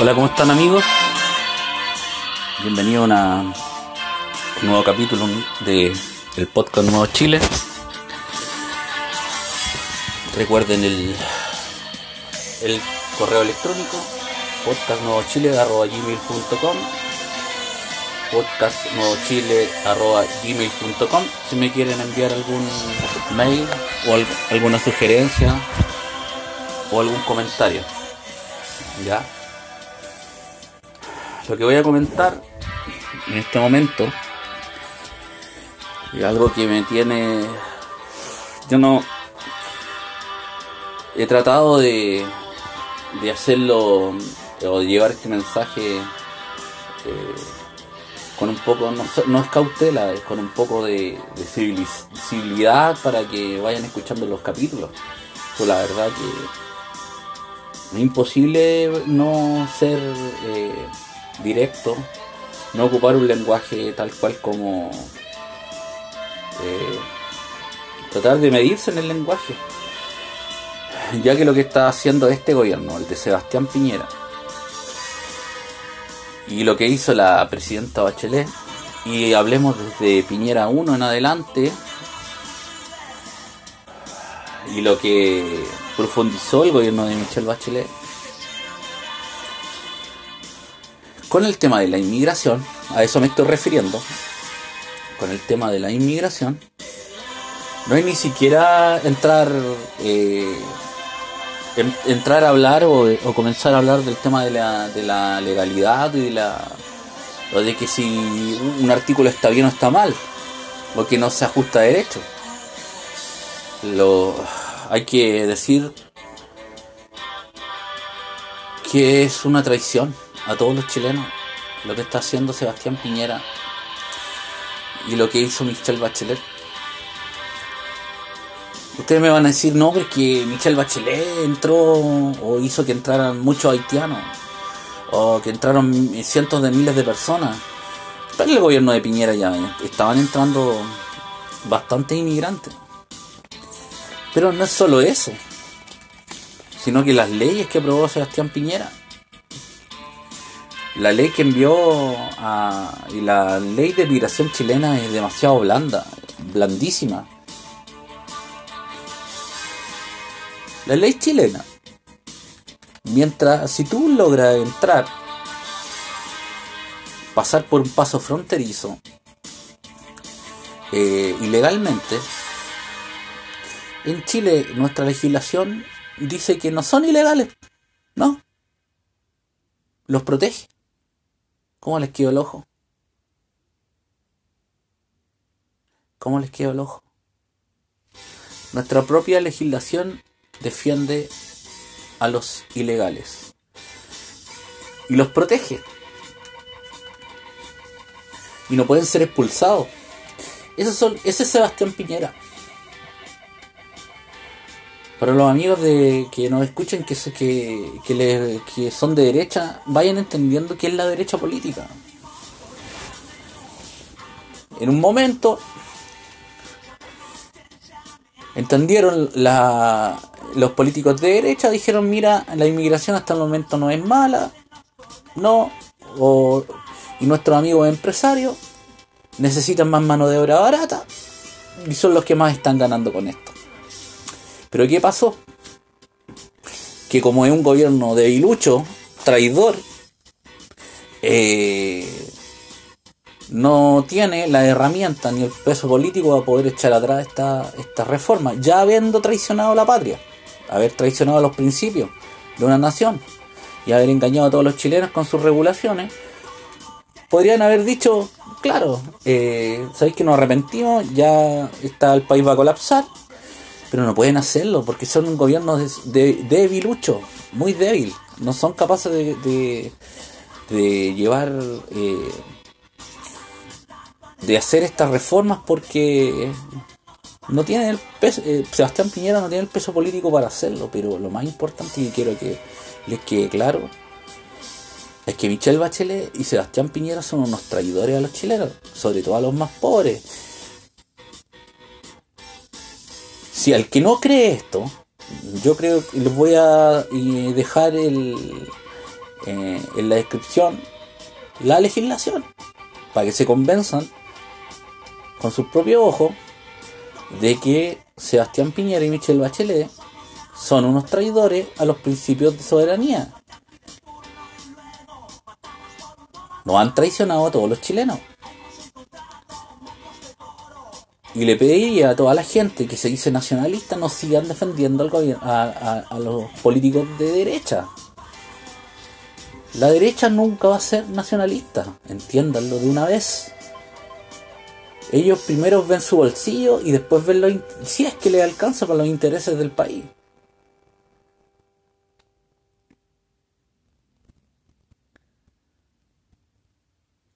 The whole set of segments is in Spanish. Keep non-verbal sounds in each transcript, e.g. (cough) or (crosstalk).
Hola, ¿cómo están amigos? Bienvenido a una- nuevo capítulo de el podcast Nuevo Chile. Recuerden el, el correo electrónico podcastnuevochile.gmail.com podcastnuevochile.gmail.com si me quieren enviar algún mail o al- alguna sugerencia o algún comentario. ¿Ya? Lo que voy a comentar en este momento es algo que me tiene. Yo no. He tratado de, de hacerlo o de llevar este mensaje eh, con un poco, no, no es cautela, es con un poco de, de civilidad para que vayan escuchando los capítulos. Pues la verdad que es imposible no ser eh, directo, no ocupar un lenguaje tal cual como eh, tratar de medirse en el lenguaje, ya que lo que está haciendo este gobierno, el de Sebastián Piñera, y lo que hizo la presidenta Bachelet, y hablemos desde Piñera 1 en adelante, y lo que profundizó el gobierno de Michelle Bachelet, con el tema de la inmigración, a eso me estoy refiriendo, con el tema de la inmigración, no hay ni siquiera entrar eh, en- entrar a hablar o, o comenzar a hablar del tema de la, de la legalidad y de la o de que si un artículo está bien o está mal o que no se ajusta a derecho. Lo, hay que decir que es una traición a todos los chilenos lo que está haciendo Sebastián Piñera y lo que hizo Michelle Bachelet. Ustedes me van a decir, no, porque Michelle Bachelet entró o hizo que entraran muchos haitianos o que entraron cientos de miles de personas. Pero el gobierno de Piñera ya estaban entrando bastantes inmigrantes. Pero no es solo eso, sino que las leyes que aprobó Sebastián Piñera la ley que envió a, y la ley de migración chilena es demasiado blanda, blandísima. La ley chilena, mientras si tú logras entrar, pasar por un paso fronterizo eh, ilegalmente, en Chile nuestra legislación dice que no son ilegales, ¿no? Los protege. ¿Cómo les quedó el ojo? ¿Cómo les quedó el ojo? Nuestra propia legislación defiende a los ilegales y los protege. Y no pueden ser expulsados. Esos son, ese es Sebastián Piñera. Para los amigos de que nos escuchen que, que, que, son de derecha, vayan entendiendo qué es la derecha política. En un momento entendieron los políticos de derecha, dijeron, mira, la inmigración hasta el momento no es mala, no, y nuestros amigos empresarios necesitan más mano de obra barata y son los que más están ganando con esto. Pero ¿qué pasó? Que como es un gobierno debilucho, traidor, eh, no tiene la herramienta ni el peso político para poder echar atrás esta, esta reforma, ya habiendo traicionado la patria, haber traicionado los principios de una nación y haber engañado a todos los chilenos con sus regulaciones, podrían haber dicho, claro, eh, sabéis que nos arrepentimos, ya está el país va a colapsar, pero no pueden hacerlo porque son un gobierno de, de- debilucho, muy débil. No son capaces de, de, de llevar eh, de hacer estas reformas porque no tiene el peso, eh, Sebastián Piñera no tiene el peso político para hacerlo, pero lo más importante y quiero que les quede claro es que Michelle Bachelet y Sebastián Piñera son unos traidores a los chilenos, sobre todo a los más pobres. Si al que no cree esto, yo creo que les voy a dejar el, eh, en la descripción la legislación para que se convenzan con sus propios ojos de que Sebastián Piñera y Michelle Bachelet son unos traidores a los principios de soberanía. Nos han traicionado a todos los chilenos. Y le pediría a toda la gente que se dice nacionalista no sigan defendiendo al gobierno, a, los políticos de derecha. La derecha nunca va a ser nacionalista, entiéndanlo de una vez. Ellos primero ven su bolsillo y después ven lo si es que le alcanza con los intereses del país.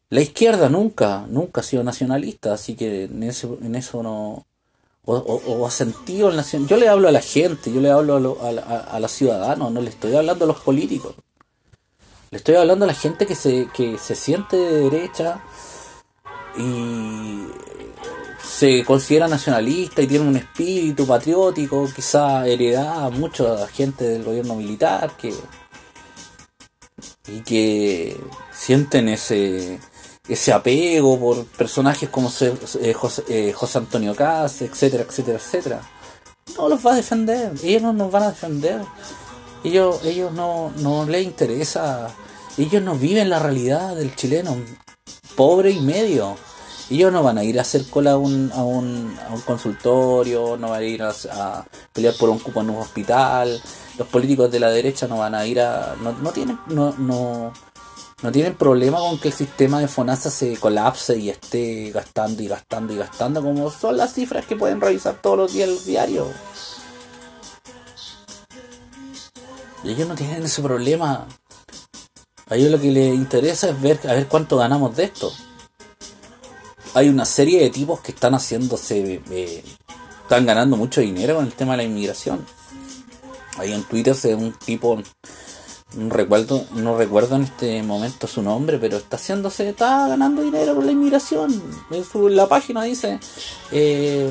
La izquierda nunca, nunca ha sido nacionalista, así que en eso, no... O, ha sentido el nacional. Yo le hablo a la gente, yo le hablo a, a, los ciudadanos, no le estoy hablando a los políticos. Le estoy hablando a la gente que se, que se siente de derecha y se considera nacionalista y tiene un espíritu patriótico, quizá heredada mucha gente del gobierno militar que y que sienten ese ese apego por personajes como eh, José, eh, José, Antonio Caz, etcétera, etcétera, etcétera. No los va a defender, ellos no nos van a defender. Ellos, ellos no, no les interesa, ellos no viven la realidad del chileno, pobre y medio. Ellos no van a ir a hacer cola a un, a un, a un consultorio, no van a ir a, a, pelear por un cupo en un hospital. Los políticos de la derecha no van a ir a. No, no tienen. No, no, no tienen problema con que el sistema de FONASA se colapse y esté gastando y gastando y gastando, como son las cifras que pueden revisar todos los días el diario. Y ellos no tienen ese problema. A ellos lo que les interesa es ver a ver cuánto ganamos de esto. Hay una serie de tipos que están haciéndose. Eh, están ganando mucho dinero con el tema de la inmigración. Ahí en Twitter se un tipo no recuerdo, no recuerdo en este momento su nombre, pero está haciéndose, está ganando dinero con la inmigración. En la página dice, eh,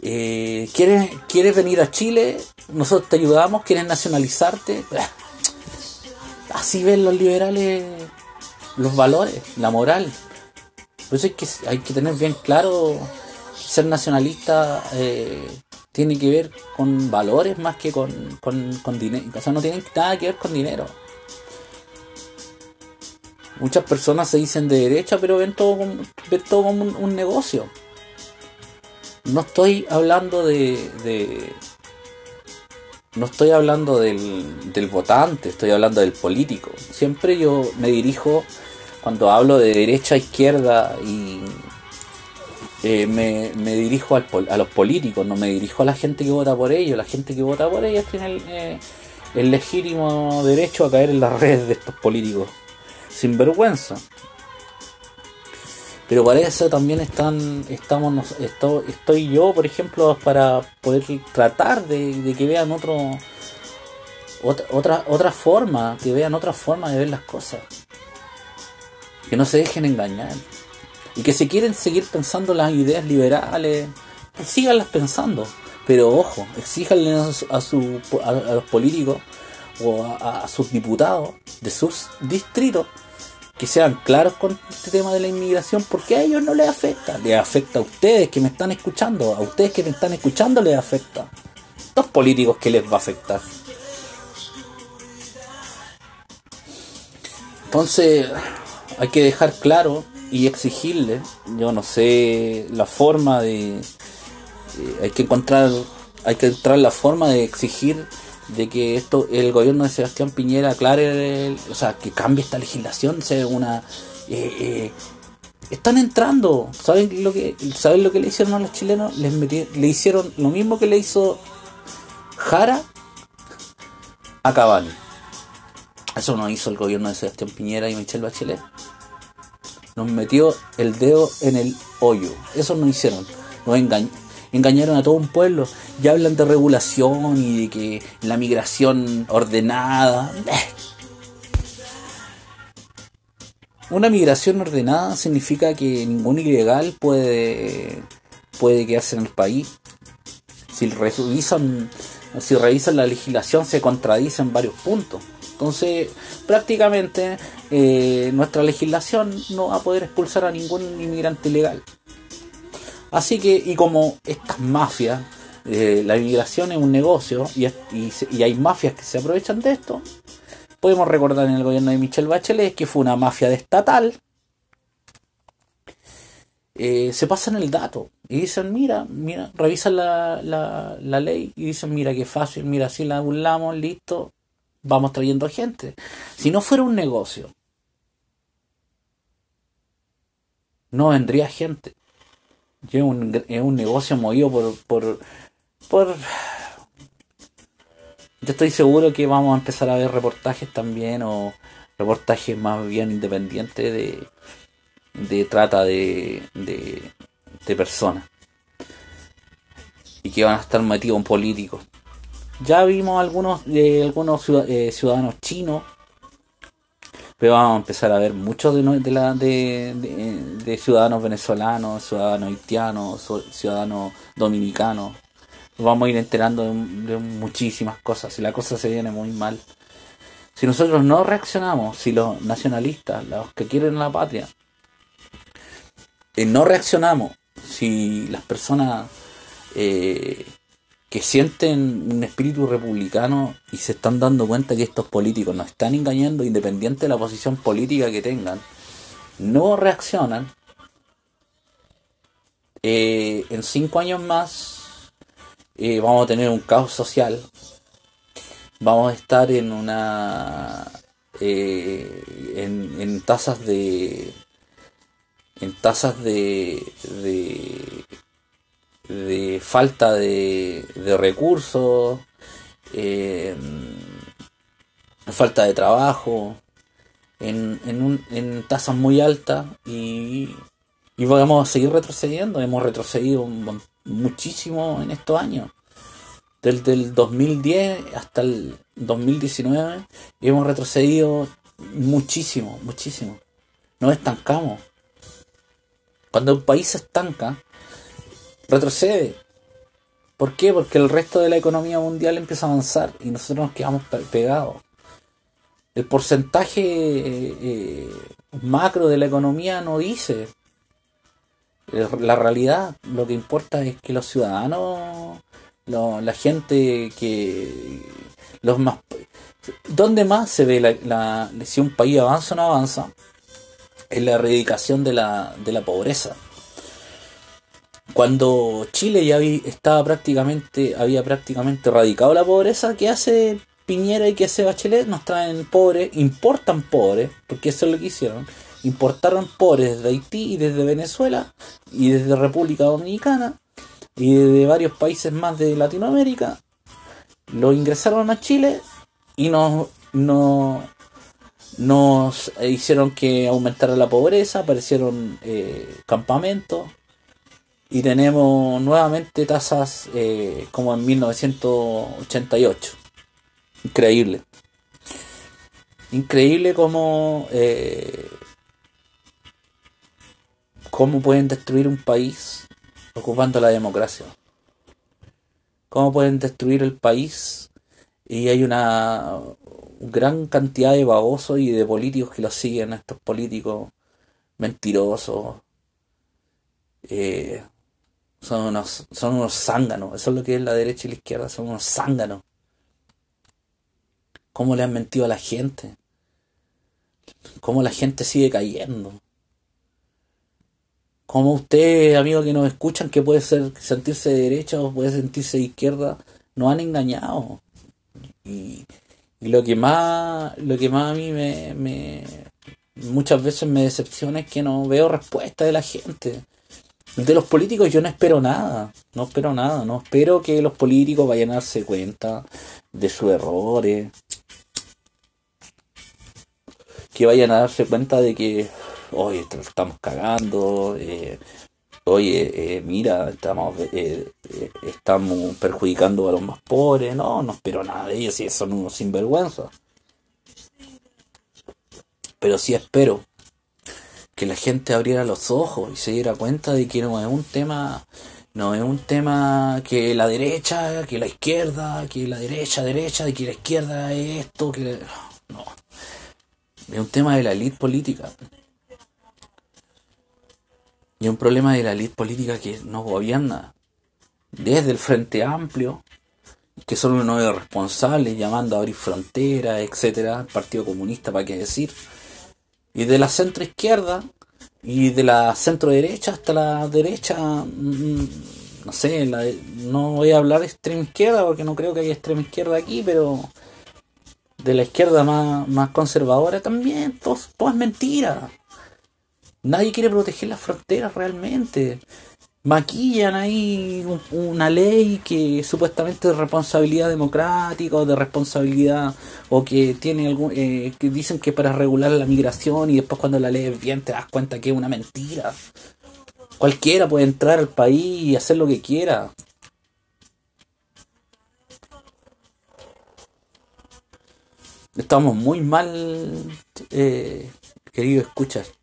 eh, ¿quieres, ¿quieres venir a Chile? Nosotros te ayudamos, ¿quieres nacionalizarte? (laughs) Así ven los liberales los valores, la moral. Por eso hay que, hay que tener bien claro ser nacionalista eh, tiene que ver con valores más que con, dinero. O sea, no tiene nada que ver con dinero. Muchas personas se dicen de derecha, pero ven todo como, ven todo como un, negocio. No estoy hablando de, no estoy hablando del, del, votante, estoy hablando del político. Siempre yo me dirijo, cuando hablo de derecha, izquierda y eh, me, dirijo a los políticos, no me dirijo a la gente que vota por ellos. La gente que vota por ellos tiene el, eh, legítimo derecho a caer en las (laughs) redes de estos políticos, sin vergüenza. Pero para eso también están, estamos, estoy yo, por ejemplo, para poder tratar de, que vean otro, otra, otra, otra forma, que vean otra forma de ver las cosas. Que no se dejen engañar y que si quieren seguir pensando las ideas liberales, síganlas pensando. Pero ojo, exíjanle a, su, a, los políticos o a, sus diputados de sus distritos que sean claros con este tema de la inmigración porque a ellos no les afecta. Les afecta a ustedes que me están escuchando. A ustedes que me están escuchando les afecta. Los políticos que les va a afectar. Entonces hay que dejar claro y exigirle, yo no sé la forma de, eh, hay que encontrar, hay que encontrar la forma de exigir de que esto, el gobierno de Sebastián Piñera aclare, o sea, que cambie esta legislación, sea una, eh, eh, están entrando, ¿saben lo que, saben lo que le hicieron a los chilenos? Les le hicieron lo mismo que le hizo Jara a Cavani. Eso no hizo el gobierno de Sebastián Piñera y Michelle Bachelet nos metió el dedo en el hoyo. Eso nos hicieron. Nos engañaron a todo un pueblo. Ya hablan de regulación y de que la migración ordenada. Una migración ordenada significa que ningún ilegal puede, puede quedarse en el país. Si revisan, si revisan la legislación se contradicen varios puntos. Entonces, prácticamente eh, nuestra legislación no va a poder expulsar a ningún inmigrante ilegal. Así que, y como estas mafias, eh, la inmigración es un negocio y, y, hay mafias que se aprovechan de esto, podemos recordar en el gobierno de Michelle Bachelet que fue una mafia estatal. Eh, se pasan el dato y dicen, mira, mira, revisan la, la, la ley y dicen, mira qué fácil, mira, si la burlamos, listo, vamos trayendo gente. Si no fuera un negocio, no vendría gente. Es un, es un negocio movido por, por, por... Yo estoy seguro que vamos a empezar a ver reportajes también o reportajes más bien independientes de, de trata de, de, de personas. Y que van a estar metidos en políticos ya vimos algunos, de algunos eh, ciudadanos chinos, pero vamos a empezar a ver muchos de, de, de, ciudadanos venezolanos, ciudadanos haitianos, ciudadanos dominicanos. Nos vamos a ir enterando de, muchísimas cosas y la cosa se viene muy mal. Si nosotros no reaccionamos, si los nacionalistas, los que quieren la patria, eh, no reaccionamos, si las personas eh, que sienten un espíritu republicano y se están dando cuenta que estos políticos nos están engañando independiente de la posición política que tengan, no reaccionan, eh, en cinco años más eh, vamos a tener un caos social, vamos a estar en una... Eh, en, en tasas de en tasas de, de de falta de, de recursos, eh, falta de trabajo, en, en, un, en tasas muy altas y, y vamos a seguir retrocediendo. Hemos retrocedido muchísimo en estos años. Desde el 2010 hasta el 2019 hemos retrocedido muchísimo, muchísimo. Nos estancamos. Cuando un país se estanca, retrocede. ¿Por qué? Porque el resto de la economía mundial empieza a avanzar y nosotros nos quedamos pegados. El porcentaje eh, eh, macro de la economía no dice. La realidad, lo que importa es que los ciudadanos, la gente que... los más ¿Dónde más se ve la, si un país avanza o no avanza? En la erradicación de la, de la pobreza cuando Chile ya estaba prácticamente, había prácticamente erradicado la pobreza, ¿qué hace Piñera y qué hace Bachelet? Nos traen pobres, importan pobres, porque eso es lo que hicieron. Importaron pobres desde Haití y desde Venezuela y desde República Dominicana y de varios países más de Latinoamérica. Los ingresaron a Chile y nos, nos, nos hicieron que aumentara la pobreza, aparecieron eh, campamentos, y tenemos nuevamente tasas eh, como en 1988. Increíble. Increíble como eh, cómo pueden destruir un país ocupando la democracia. Cómo pueden destruir el país y hay una gran cantidad de babosos y de políticos que lo siguen, estos políticos mentirosos. Eh, son unos, son unos zánganos. Eso es lo que es la derecha y la izquierda. Son unos zánganos. ¿Cómo le han mentido a la gente? ¿Cómo la gente sigue cayendo? ¿Cómo usted, amigo que nos escuchan, que puede ser, sentirse de derecha o puede sentirse de izquierda, nos han engañado? Y, y lo que más, lo que más a mí me, me, muchas veces me decepciona es que no veo respuesta de la gente. De los políticos yo no espero nada, no espero nada, no espero que los políticos vayan a darse cuenta de sus errores, que vayan a darse cuenta de que oye, estamos cagando, eh, oye, eh, mira, estamos, eh, estamos perjudicando a los más pobres, no, no espero nada de ellos, y son unos sinvergüenzas. Pero sí espero que la gente abriera los ojos y se diera cuenta de que no es un tema no es un tema que la derecha, que la izquierda, que la derecha, derecha, de que la izquierda es esto, que no. Es un tema de la élite política. Y un problema de la élite política que no gobierna. Desde el Frente Amplio, que son unos irresponsables llamando a abrir fronteras, etcétera, Partido Comunista, para qué decir. Y de la centro izquierda, y de la centro derecha hasta la derecha, mm, no sé, no voy a hablar de extrema izquierda porque no creo que haya extrema izquierda aquí, pero de la izquierda más, más conservadora también, todo es mentira. Nadie quiere proteger las fronteras realmente maquillan ahí una ley que supuestamente es responsabilidad democrática o de responsabilidad o que tiene algún eh, que dicen que para regular la migración y después cuando la ley bien te das cuenta que es una mentira. Cualquiera puede entrar al país y hacer lo que quiera. Estamos muy mal eh, queridos escuchas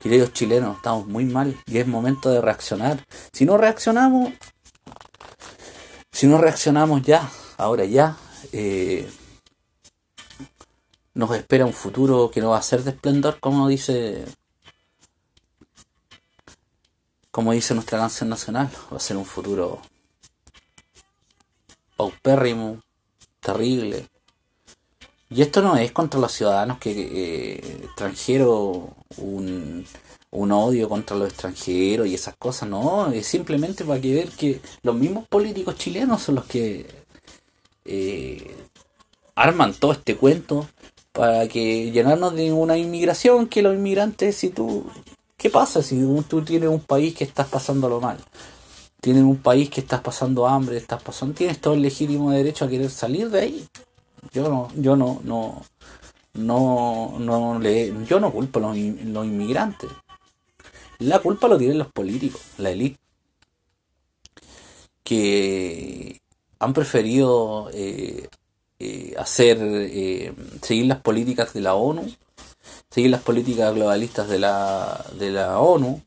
Queridos chilenos, estamos muy mal y es momento de reaccionar. Si no reaccionamos, si no reaccionamos ya, ahora ya, eh, nos espera un futuro que no va a ser de esplendor, como dice, como dice nuestra canción nacional, va a ser un futuro paupérrimo, terrible. Y esto no es contra los ciudadanos que eh, extranjeros, un, odio contra los extranjeros y esas cosas, no, es simplemente para que ver que los mismos políticos chilenos son los que eh, arman todo este cuento para que llenarnos de una inmigración que los inmigrantes, si tú, ¿qué pasa si tú tienes un país que estás pasándolo mal? Tienes un país que estás pasando hambre, estás pasando, tienes todo el legítimo derecho a querer salir de ahí. Yo no, yo no, no, no, no le, yo no culpo a los, inmigrantes. La culpa lo tienen los políticos, la élite, que han preferido eh, eh, hacer, eh, seguir las políticas de la ONU, seguir las políticas globalistas de la, de la ONU,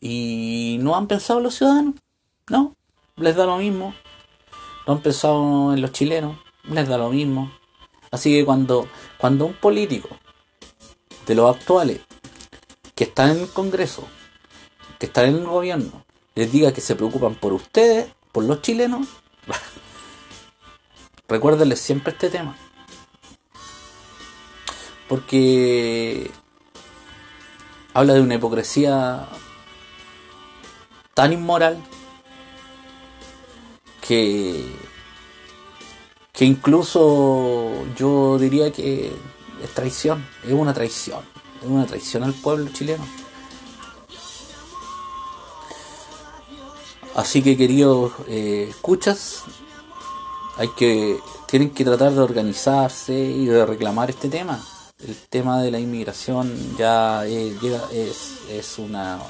y no han pensado en los ciudadanos, no, les da lo mismo, no han pensado en los chilenos, les da lo mismo. Así que cuando, cuando un político de los actuales que están en el Congreso, que están en el gobierno, les diga que se preocupan por ustedes, por los chilenos, (laughs) recuérdenles siempre este tema. Porque habla de una hipocresía tan inmoral que que incluso yo diría que es traición, es una traición, es una traición al pueblo chileno. Así que queridos eh, escuchas, hay que tienen que tratar de organizarse y de reclamar este tema. El tema de la inmigración ya es, es, es una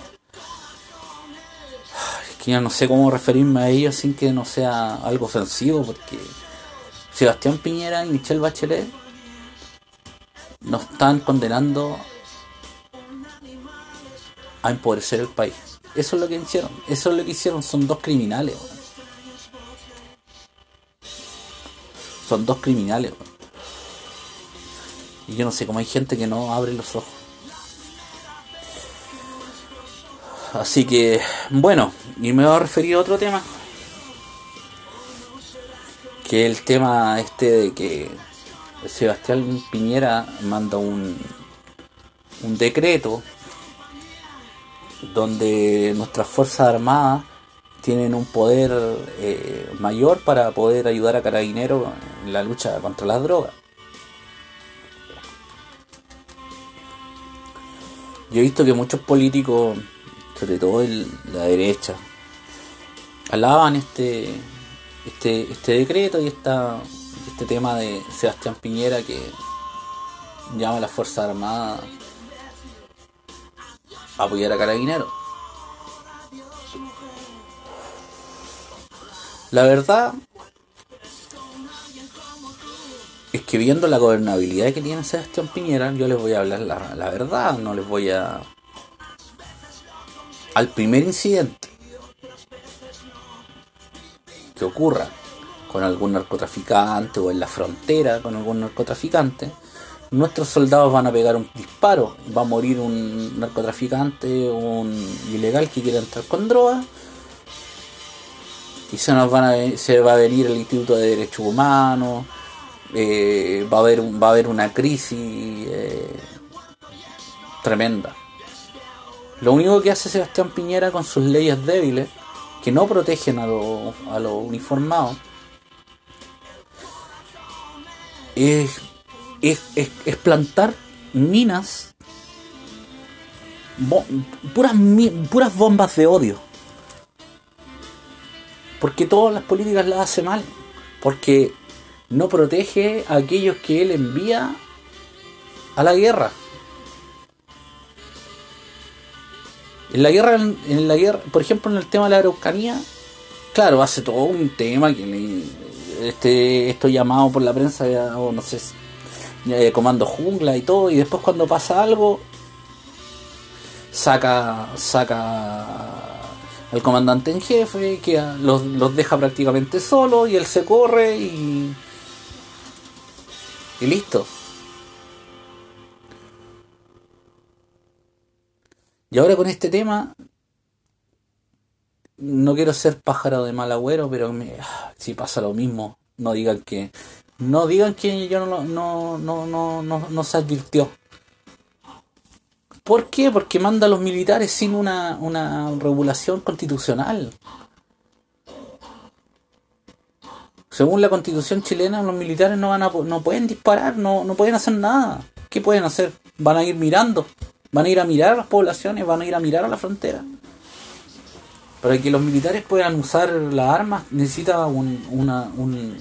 es que ya no sé cómo referirme a ello sin que no sea algo ofensivo porque Sebastián Piñera y Michelle Bachelet nos están condenando a empobrecer el país. Eso es lo que hicieron. Eso es lo que hicieron. Son dos criminales. Son dos criminales. Y yo no sé cómo hay gente que no abre los ojos. Así que, bueno, y me voy a referir a otro tema que el tema este de que Sebastián Piñera manda un, un decreto donde nuestras Fuerzas Armadas tienen un poder eh, mayor para poder ayudar a Carabineros en la lucha contra las drogas. Yo he visto que muchos políticos, sobre todo en la derecha, alaban este este, este decreto y esta, este tema de Sebastián Piñera que llama a las Fuerzas Armadas apoyar a Carabineros. La verdad es que viendo la gobernabilidad que tiene Sebastián Piñera, yo les voy a hablar la, la verdad, no les voy a... Al primer incidente que ocurra con algún narcotraficante o en la frontera con algún narcotraficante, nuestros soldados van a pegar un disparo, va a morir un narcotraficante, un ilegal que quiera entrar con droga, y se nos van a, se va a venir el Instituto de Derechos Humanos, eh, va a haber va a haber una crisis eh, tremenda. Lo único que hace Sebastián Piñera con sus leyes débiles, que no protegen a los a los uniformados, es es, plantar minas, puras, puras bombas de odio. Porque todas las políticas las hace mal. Porque no protege a aquellos que él envía a la guerra. En la guerra, en la guerra, por ejemplo, en el tema de la Araucanía, claro, hace todo un tema que le, este, esto llamado por la prensa, o no sé, eh, comando jungla y todo, y después cuando pasa algo, saca, saca al comandante en jefe, que los, los deja prácticamente solos y él se corre y, y listo. Y ahora con este tema, no quiero ser pájaro de mal agüero, pero me, si pasa lo mismo, no digan que no digan que yo no, no, no, no, no, no se advirtió. ¿Por qué? Porque manda a los militares sin una, una regulación constitucional. Según la constitución chilena, los militares no van a no pueden disparar, no, no pueden hacer nada. ¿Qué pueden hacer? Van a ir mirando, van a ir a mirar a las poblaciones, van a ir a mirar a la frontera. Para que los militares puedan usar las armas necesita un, una, un,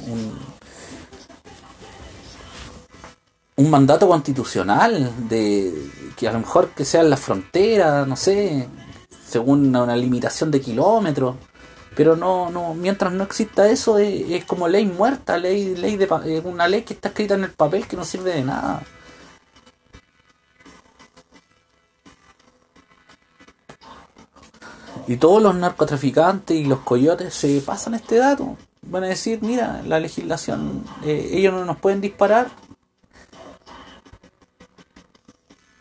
un mandato constitucional de que a lo mejor que sea en la frontera, no sé, según una, limitación de kilómetros, pero no, no, mientras no exista eso es, como ley muerta, ley, ley de una ley que está escrita en el papel que no sirve de nada. Y todos los narcotraficantes y los coyotes se pasan este dato. Van a decir, mira, la legislación, eh, ellos no nos pueden disparar,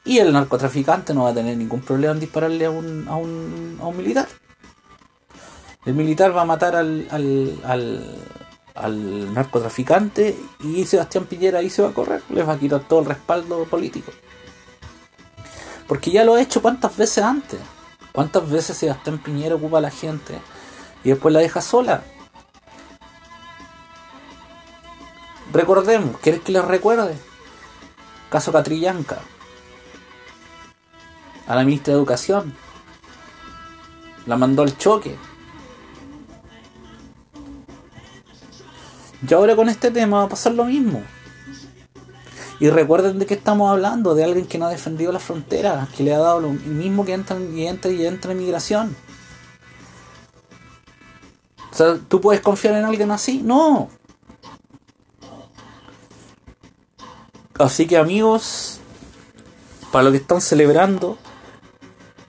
Y el narcotraficante no va a tener ningún problema en dispararle a un, a un, a un militar. El militar va a matar al, al, al, narcotraficante y Sebastián Piñera ahí se va a correr, les va a quitar todo el respaldo político. Porque ya lo ha hecho cuántas veces antes. ¿Cuántas veces Sebastián Piñera ocupa a la gente y después la deja sola? Recordemos, ¿quieres que les recuerde? Caso Catrillanca a la ministra de Educación. La mandó al choque. Y ahora con este tema va a pasar lo mismo. Y recuerden de qué estamos hablando, de alguien que no ha defendido la frontera, que le ha dado lo mismo que entra y entra y entra en migración. O sea, ¿tú puedes confiar en alguien así? No. Así que amigos, para lo que están celebrando,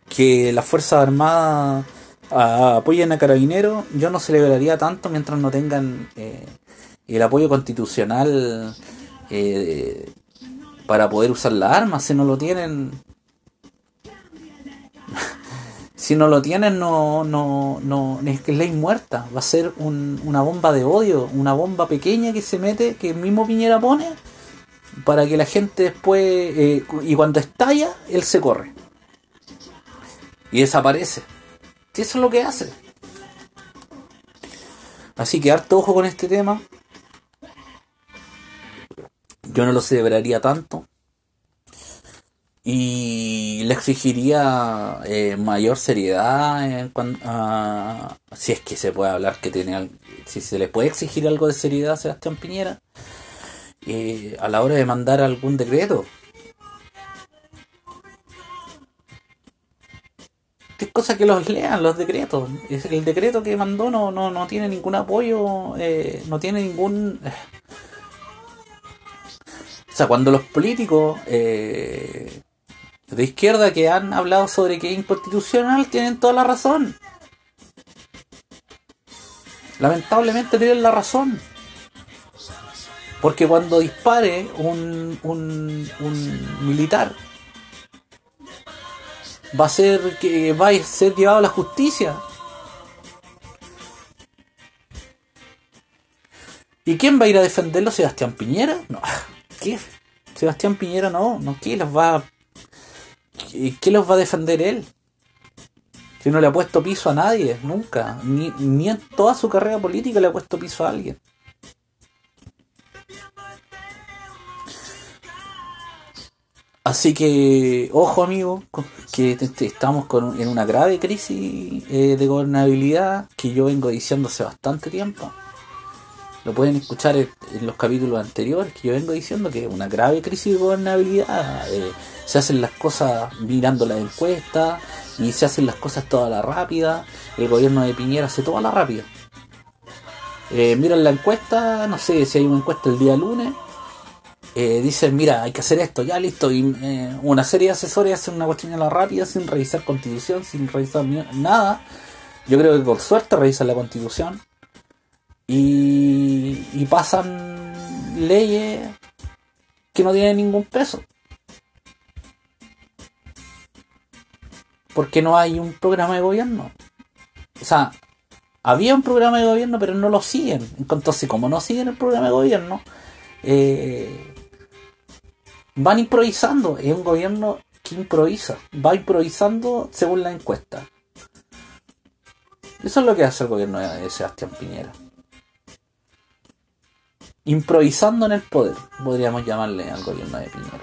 que las Fuerzas Armadas apoyen a Carabineros, yo no celebraría tanto mientras no tengan eh, el apoyo constitucional eh, para poder usar las armas. Si no lo tienen, (laughs) si no lo tienen, no, no, no, es que es ley muerta. Va a ser una bomba de odio, una bomba pequeña que se mete, que el mismo Piñera pone, para que la gente después, eh, y cuando estalla, él se corre y desaparece. Y eso es lo que hace. Así que harto ojo con este tema. Yo no lo celebraría tanto. Y le exigiría eh, mayor seriedad en cuanto si es que se puede hablar que tiene si se le puede exigir algo de seriedad a Sebastián Piñera eh, a la hora de mandar algún decreto es cosa que los lean, los decretos. El decreto que mandó no, no, no tiene ningún apoyo, eh, no tiene ningún... O sea, cuando los políticos eh, de izquierda que han hablado sobre que es inconstitucional tienen toda la razón. Lamentablemente tienen la razón. Porque cuando dispare un, un, un militar va a ser que va a ser llevado a la justicia. ¿Y quién va a ir a defenderlo? ¿Sebastián Piñera? No. ¿Qué? Sebastián Piñera no, no, ¿qué los va ¿Qué los va a defender él? Si no le ha puesto piso a nadie, nunca. Ni, ni en toda su carrera política le ha puesto piso a alguien. Así que, ojo amigo, que estamos con, en una grave crisis eh, de gobernabilidad que yo vengo diciendo hace bastante tiempo. Lo pueden escuchar en, los capítulos anteriores que yo vengo diciendo que es una grave crisis de gobernabilidad. Eh, se hacen las cosas mirando las encuestas y se hacen las cosas toda la rápida. El gobierno de Piñera hace toda la rápida. Eh, miran la encuesta, no sé si hay una encuesta el día lunes eh, dicen, mira, hay que hacer esto, ya listo, y eh, una serie de asesores hacen una cuestión a la rápida sin revisar constitución, sin revisar nada. Yo creo que con suerte revisan la constitución y, pasan leyes que no tienen ningún peso. Porque no hay un programa de gobierno. O sea, había un programa de gobierno, pero no lo siguen. Entonces, como no siguen el programa de gobierno, eh, van improvisando. Es un gobierno que improvisa. Va improvisando según la encuesta. Eso es lo que hace el gobierno de Sebastián Piñera. Improvisando en el poder, podríamos llamarle al gobierno de Piñera.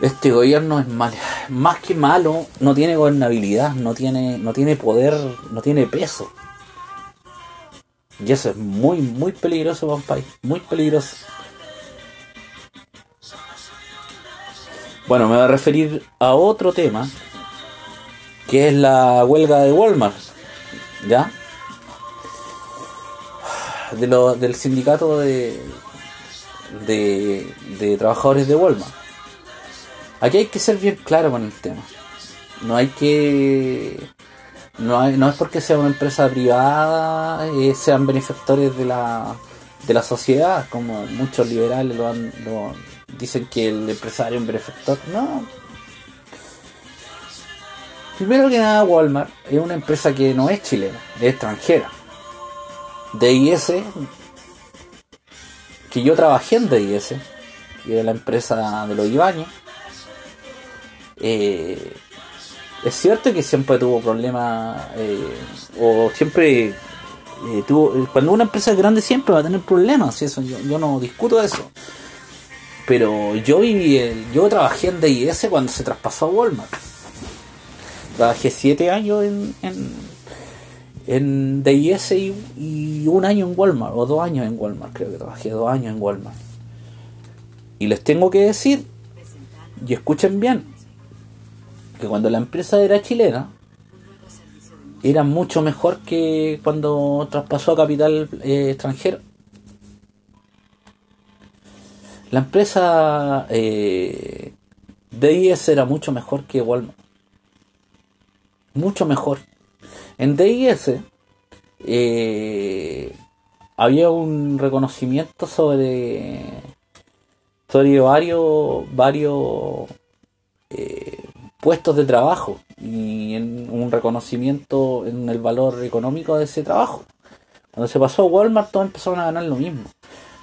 Este gobierno es mal, más que malo, no tiene gobernabilidad, no tiene, no tiene poder, no tiene peso. Y eso es muy, muy peligroso para un país. Muy peligroso. Bueno, me voy a referir a otro tema. Que es la huelga de Walmart. ¿Ya? De lo, del sindicato de, de, de trabajadores de Walmart. Aquí hay que ser bien claro con el tema. No hay que no, no es porque sea una empresa privada, eh, sean benefactores de la, de la sociedad, como muchos liberales lo, han, lo dicen que el empresario es un benefactor. No. Primero que nada, Walmart es una empresa que no es chilena, es extranjera. DIS, que yo trabajé en DIS, que era la empresa de los Ibañez, eh, es cierto que siempre tuvo problemas, eh, o siempre eh, tuvo. Cuando una empresa es grande, siempre va a tener problemas, eso yo, no discuto eso. Pero yo viví, yo trabajé en DIS cuando se traspasó a Walmart. Trabajé siete años en, en, en DIS y, y, un año en Walmart, o dos años en Walmart, creo que trabajé dos años en Walmart. Y les tengo que decir, y escuchen bien, que cuando la empresa era chilena, era mucho mejor que cuando traspasó a capital eh, extranjero. La empresa eh, DIS era mucho mejor que Walmart. Mucho mejor. En DIS eh, había un reconocimiento sobre, sobre varios, varios eh, puestos de trabajo y en un reconocimiento en el valor económico de ese trabajo. Cuando se pasó a Walmart todos empezaron a ganar lo mismo.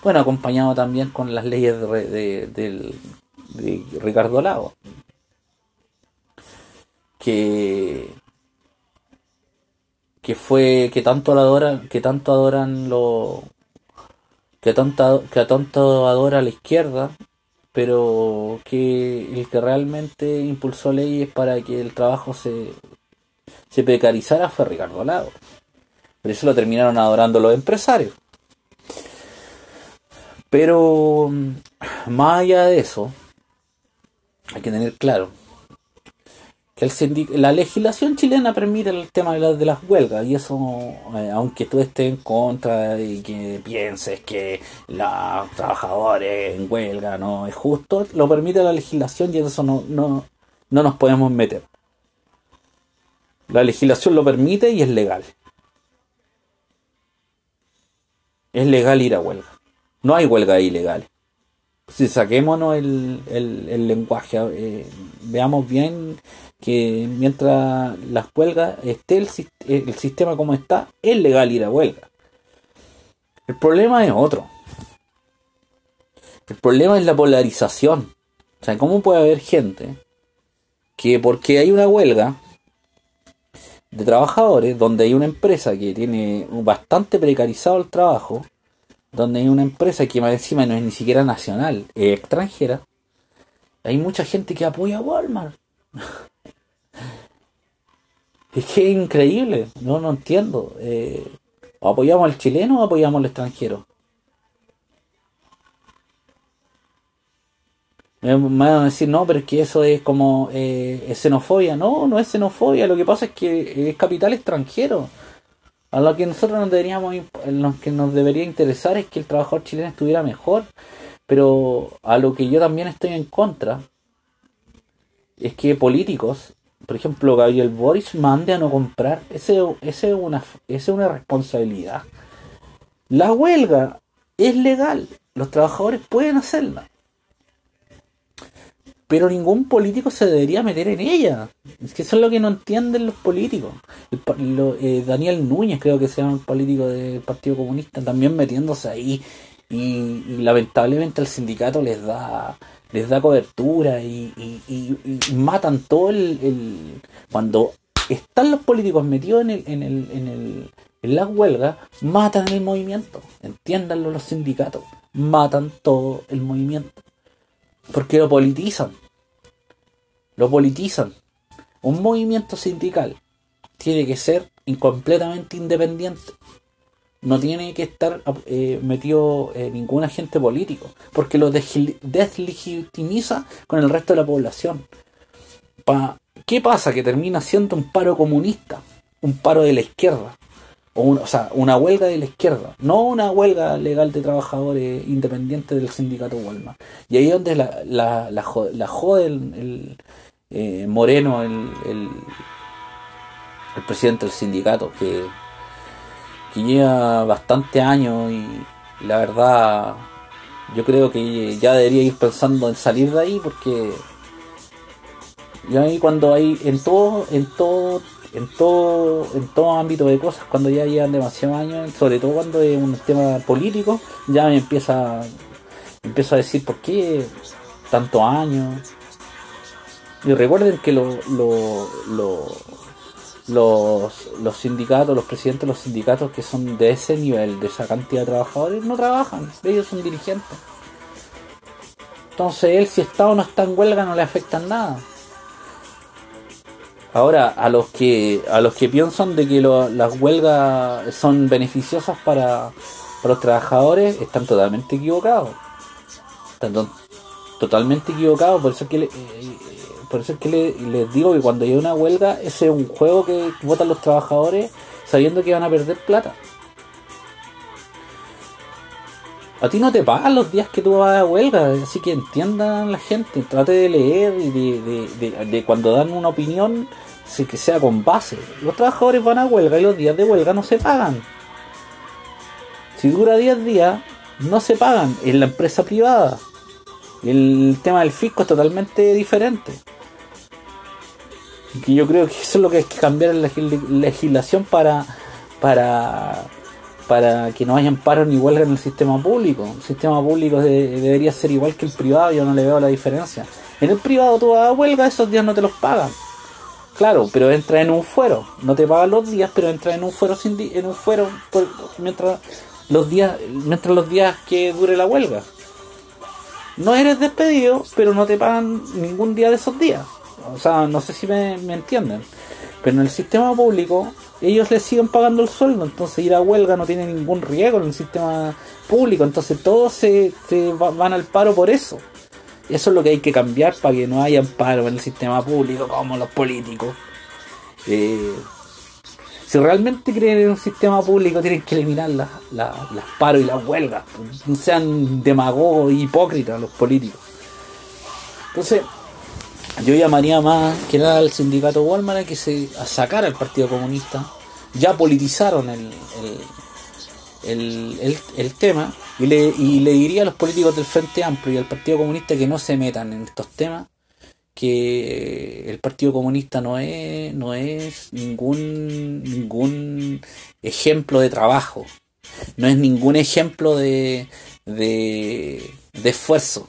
Bueno, acompañado también con las leyes de, de, Ricardo Lago. Que, que fue que tanto adoran, que tanto adoran lo que tanto que tanto adora la izquierda pero que el que realmente impulsó leyes para que el trabajo se, se precarizara fue Ricardo Lago. Por eso lo terminaron adorando los empresarios. Pero más allá de eso, hay que tener claro la legislación chilena permite el tema de, las huelgas y eso, eh, aunque tú estés en contra y que pienses que los trabajadores en huelga no es justo, lo permite la legislación y eso no, no, no nos podemos meter. La legislación lo permite y es legal. Es legal ir a huelga. No hay huelga ilegal. Si saquémonos el, el, lenguaje, eh, veamos bien que mientras las huelgas esté el, el sistema como está, es legal ir a huelga. El problema es otro. El problema es la polarización. O sea, ¿cómo puede haber gente que porque hay una huelga de trabajadores, donde hay una empresa que tiene bastante precarizado el trabajo, donde hay una empresa que más encima no es ni siquiera nacional, es extranjera, hay mucha gente que apoya a Walmart. (laughs) es que es increíble, no, no entiendo. Eh, ¿Apoyamos al chileno o apoyamos al extranjero? Me van a decir, no, pero es que eso es como eh, xenofobia. No, no es xenofobia. Lo que pasa es que es capital extranjero. A lo que nosotros nos deberíamos, lo que nos debería interesar es que el trabajador chileno estuviera mejor. Pero a lo que yo también estoy en contra es que políticos, por ejemplo Gabriel Boris, mande a no comprar. Ese, es una, es una responsabilidad. La huelga es legal. Los trabajadores pueden hacerla pero ningún político se debería meter en ella. Es que eso es lo que no entienden los políticos. Eh, Daniel Núñez, creo que se llama el político del Partido Comunista, también metiéndose ahí. Y, lamentablemente el sindicato les da les da cobertura y, matan todo el, Cuando están los políticos metidos en, el, en, el, en, el, en las huelgas, matan el movimiento. Entiéndanlo los sindicatos. Matan todo el movimiento porque lo politizan. Lo politizan. Un movimiento sindical tiene que ser completamente independiente. No tiene que estar eh, metido eh, ningún agente político, porque lo deslegitimiza con el resto de la población. ¿Qué pasa? Que termina siendo un paro comunista, un paro de la izquierda o, sea, una huelga de la izquierda, no una huelga legal de trabajadores independientes del sindicato Walmart. Y ahí es donde la, la, la, jode, el, eh, Moreno, el, el, presidente del sindicato, que, que lleva bastante años y la verdad yo creo que ya debería ir pensando en salir de ahí porque ya ahí cuando hay en todo en todo en todo, en todo ámbito de cosas, cuando ya llevan demasiados años, sobre todo cuando es un tema político, ya me empieza, empiezo a decir por qué tantos años. Y recuerden que lo, los, los sindicatos, los presidentes de los sindicatos que son de ese nivel, de esa cantidad de trabajadores, no trabajan, ellos son dirigentes. Entonces él si está o no está en huelga no le afecta nada. Ahora, a los que a los que piensan de que las huelgas son beneficiosas para, los trabajadores, están totalmente equivocados. Están totalmente equivocados, por eso es que, eh, por eso es que les digo que cuando hay una huelga, ese es un juego que votan los trabajadores sabiendo que van a perder plata. A ti no te pagan los días que tú vas a huelga, así que entiendan la gente, trate de leer y de, cuando dan una opinión, que sea con base. Los trabajadores van a huelga y los días de huelga no se pagan. Si dura 10 días, no se pagan en la empresa privada. El tema del fisco es totalmente diferente. Y yo creo que eso es lo que hay que cambiar en la legislación para, para para que no hayan paro ni huelga en el sistema público. El sistema público debería ser igual que el privado, yo no le veo la diferencia. En el privado tú vas huelga, esos días no te los pagan. Claro, pero entra en un fuero. No te pagan los días, pero entra en un fuero en un fuero mientras los días mientras los días que dure la huelga. No eres despedido, pero no te pagan ningún día de esos días. O sea, no sé si me, me entienden. Pero en el sistema público ellos les siguen pagando el sueldo, entonces ir a huelga no tiene ningún riesgo en el sistema público, entonces todos se, van al paro por eso. Eso es lo que hay que cambiar para que no haya amparo en el sistema público como los políticos. Eh, si realmente creen en un sistema público, tienen que eliminar las, las, paros y las huelgas. No sean demagogos e hipócritas los políticos. Entonces, yo llamaría más que nada al sindicato Walmart a que se a sacar al Partido Comunista. Ya politizaron el, el, el, tema y le, y le diría a los políticos del Frente Amplio y al Partido Comunista que no se metan en estos temas que el Partido Comunista no es, no es ningún, ningún ejemplo de trabajo, no es ningún ejemplo de, de, esfuerzo.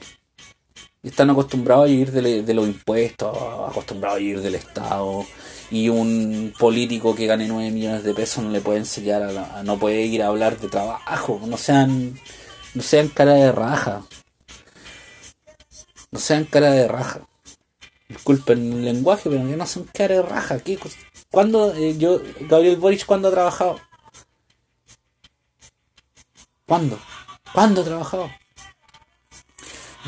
Están acostumbrados a vivir de, los impuestos, acostumbrados a vivir del Estado, y un político que gane 9 millones de pesos no le puede enseñar a, no puede ir a hablar de trabajo, no sean, no sean cara de raja, no sean cara de raja disculpen el lenguaje, pero no son cara de raja. ¿Qué, ¿Cuándo, eh, yo, Gabriel Boric, cuándo ha trabajado? ¿Cuándo? ¿Cuándo ha trabajado?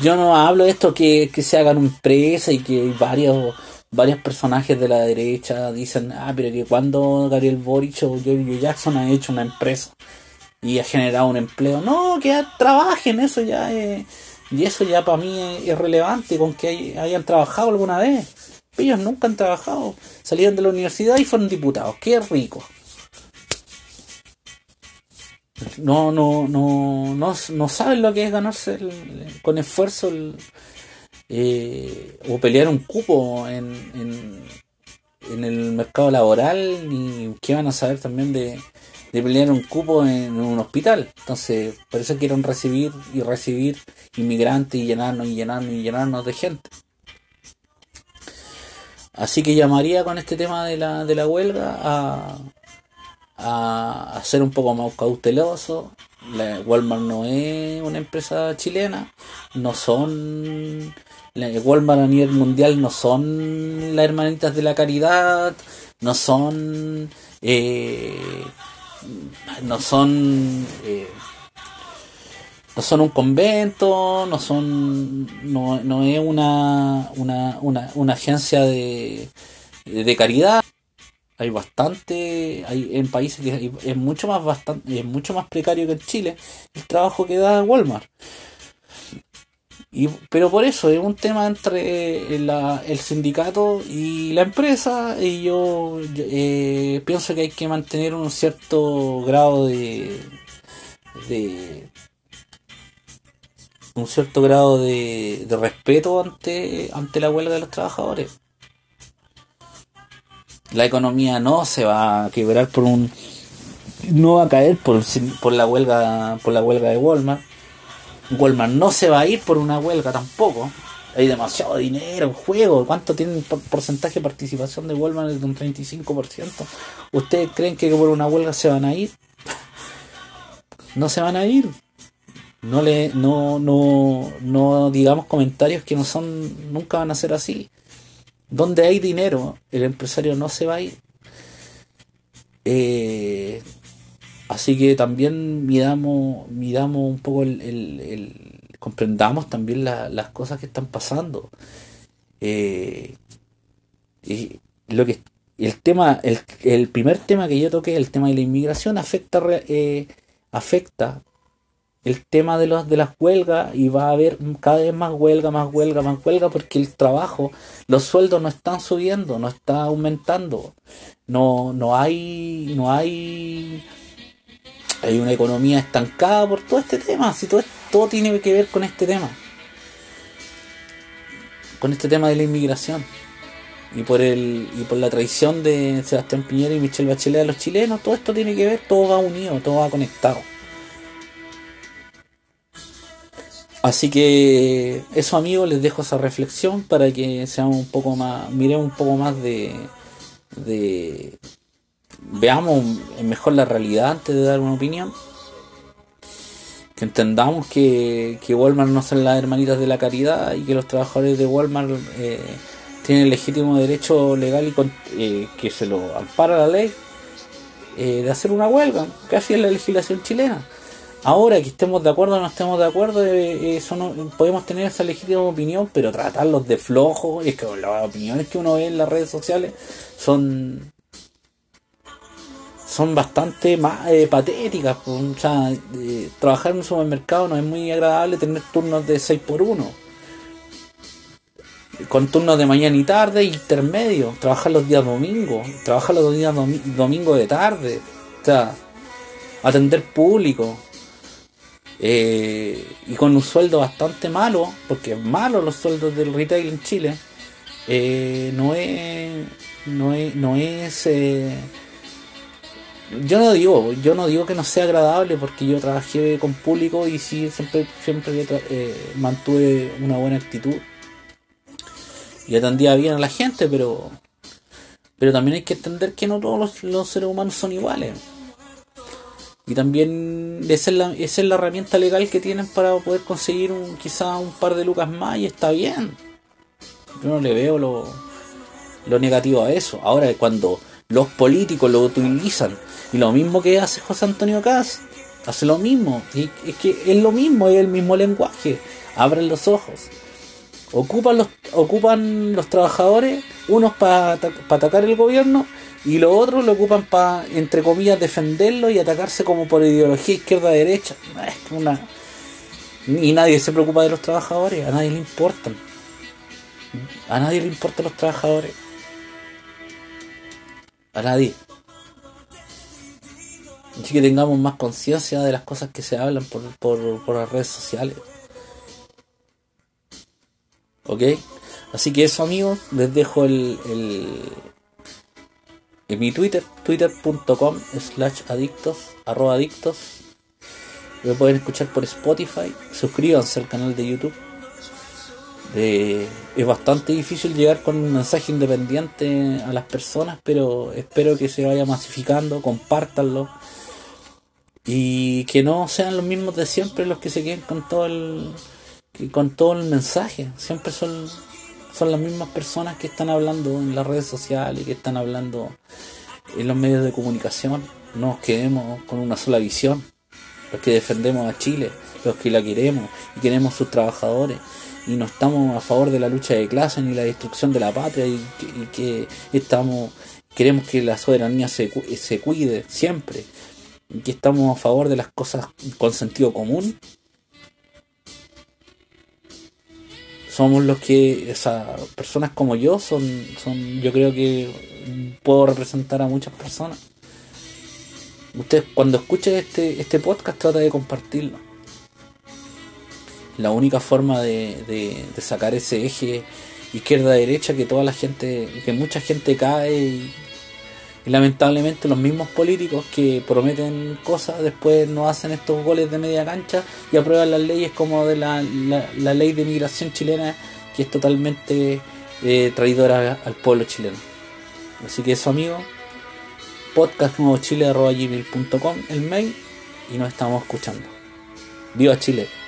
Yo no hablo de esto que, que se hagan empresa y que varios varios personajes de la derecha dicen, ah, pero que cuando Gabriel Boric o Joe Jackson ha hecho una empresa y ha generado un empleo. No, que trabajen, eso ya es y eso ya para mí es, relevante con que hayan trabajado alguna vez. Ellos nunca han trabajado. Salieron de la universidad y fueron diputados. Qué rico. No, no, no, no, no saben lo que es ganarse con esfuerzo eh, o pelear un cupo en, en, en el mercado laboral, ni qué van a saber también de, de pelear un cupo en un hospital. Entonces, por eso quieren recibir y recibir inmigrantes y llenarnos y llenarnos y llenarnos de gente. Así que llamaría con este tema de la, de la huelga a, a, ser un poco más cauteloso. La Walmart no es una empresa chilena, no son Walmart a nivel mundial no son las hermanitas de la caridad, no son eh, no son eh, no son un convento, no son no, no es una, una, una, una agencia de, de caridad. Hay bastante, hay en países que es mucho más bastante, es mucho más precario que en Chile el trabajo que da Walmart pero por eso es un tema entre el sindicato y la empresa y yo eh, pienso que hay que mantener un cierto grado de, de un cierto grado de, de respeto ante, ante la huelga de los trabajadores. La economía no se va a quebrar por un no va a caer por, por la huelga por la huelga de Walmart Walmart no se va a ir por una huelga tampoco. Hay demasiado dinero en juego. ¿Cuánto tiene el porcentaje de participación de Walmart de un 35%? ¿Ustedes creen que por una huelga se van a ir? (laughs) no se van a ir. No le, no, no, no digamos comentarios que no son, nunca van a ser así. Donde hay dinero, el empresario no se va a ir. Eh, Así que también midamos, midamos un poco el, comprendamos también las cosas que están pasando. Eh, y lo que el tema, el, el, primer tema que yo toqué, el tema de la inmigración, afecta eh, afecta el tema de los de las huelgas y va a haber cada vez más huelga, más huelga, más huelga porque el trabajo, los sueldos no están subiendo, no está aumentando. No no hay no hay hay una economía estancada por todo este tema, si todo, todo tiene que ver con este tema, con este tema de la inmigración y por el y por la traición de Sebastián Piñera y Michelle Bachelet a los chilenos, todo esto tiene que ver, todo va unido, todo va conectado. Así que eso amigos, les dejo esa reflexión para que seamos un poco más, miremos un poco más de, de, veamos mejor la realidad antes de dar una opinión. Que entendamos que, que Walmart no son las hermanitas de la caridad y que los trabajadores de Walmart eh, tienen legítimo derecho legal y eh, que se lo ampara la ley eh, de hacer una huelga, así es la legislación chilena. Ahora que estemos de acuerdo o no estemos de acuerdo, eh, no, podemos tener esa legítima opinión, pero tratarlos de flojos, es que las opiniones que uno ve en las redes sociales son son bastante más eh, patéticas. O sea, eh, trabajar en un supermercado no es muy agradable tener turnos de 6 por 1 con turnos de mañana y tarde, intermedio, trabajar los días domingos, trabajar los días domingo de tarde, o sea, atender público, eh, y con un sueldo bastante malo, porque es malo los sueldos del retail en Chile, eh, no es, no es, no es, eh, yo no digo, yo no digo que no sea agradable porque yo trabajé con público y sí siempre, siempre mantuve una buena actitud y atendía bien a la gente, pero, pero también hay que entender que no todos los, seres humanos son iguales. Y también esa es, la, herramienta legal que tienen para poder conseguir un, quizá un par de lucas más y está bien. Yo no le veo lo, negativo a eso. Ahora, cuando los políticos lo utilizan, y lo mismo que hace José Antonio Caz, hace lo mismo. Y es que es lo mismo, es el mismo lenguaje. Abren los ojos. Ocupan los, ocupan los trabajadores, unos para atacar el gobierno y los otros lo ocupan para, entre comillas, defenderlo y atacarse como por ideología izquierda-derecha. Una... Y nadie se preocupa de los trabajadores, a nadie le importan. A nadie le importan los trabajadores. A nadie. Así que tengamos más conciencia de las cosas que se hablan por, por, por las redes sociales. ¿Ok? Así que eso amigos, les dejo el, en mi Twitter, twitter.com slash adictos, arroba adictos. Me pueden escuchar por Spotify, suscríbanse al canal de YouTube. Es bastante difícil llegar con un mensaje independiente a las personas, pero espero que se vaya masificando, compártanlo y que no sean los mismos de siempre los que se queden con todo el con todo el mensaje. Siempre son, son las mismas personas que están hablando en las redes sociales, y que están hablando en los medios de comunicación. No nos quedemos con una sola visión. Los que defendemos a Chile, los que la queremos y queremos sus trabajadores y no estamos a favor de la lucha de clases ni la destrucción de la patria y que, estamos queremos que la soberanía se, se cuide siempre y que estamos a favor de las cosas con sentido común somos los que, o sea, personas como yo son, son, yo creo que puedo representar a muchas personas. Usted cuando escuche este, este podcast trata de compartirlo. La única forma de, de sacar ese eje izquierda-derecha que toda la gente, que mucha gente cae y, y lamentablemente los mismos políticos que prometen cosas después no hacen estos goles de media cancha y aprueban las leyes como de la, la, ley de migración chilena que es totalmente eh, traidora al pueblo chileno. Así que eso amigo, podcastnuevochile.com el mail y nos estamos escuchando. ¡Viva Chile!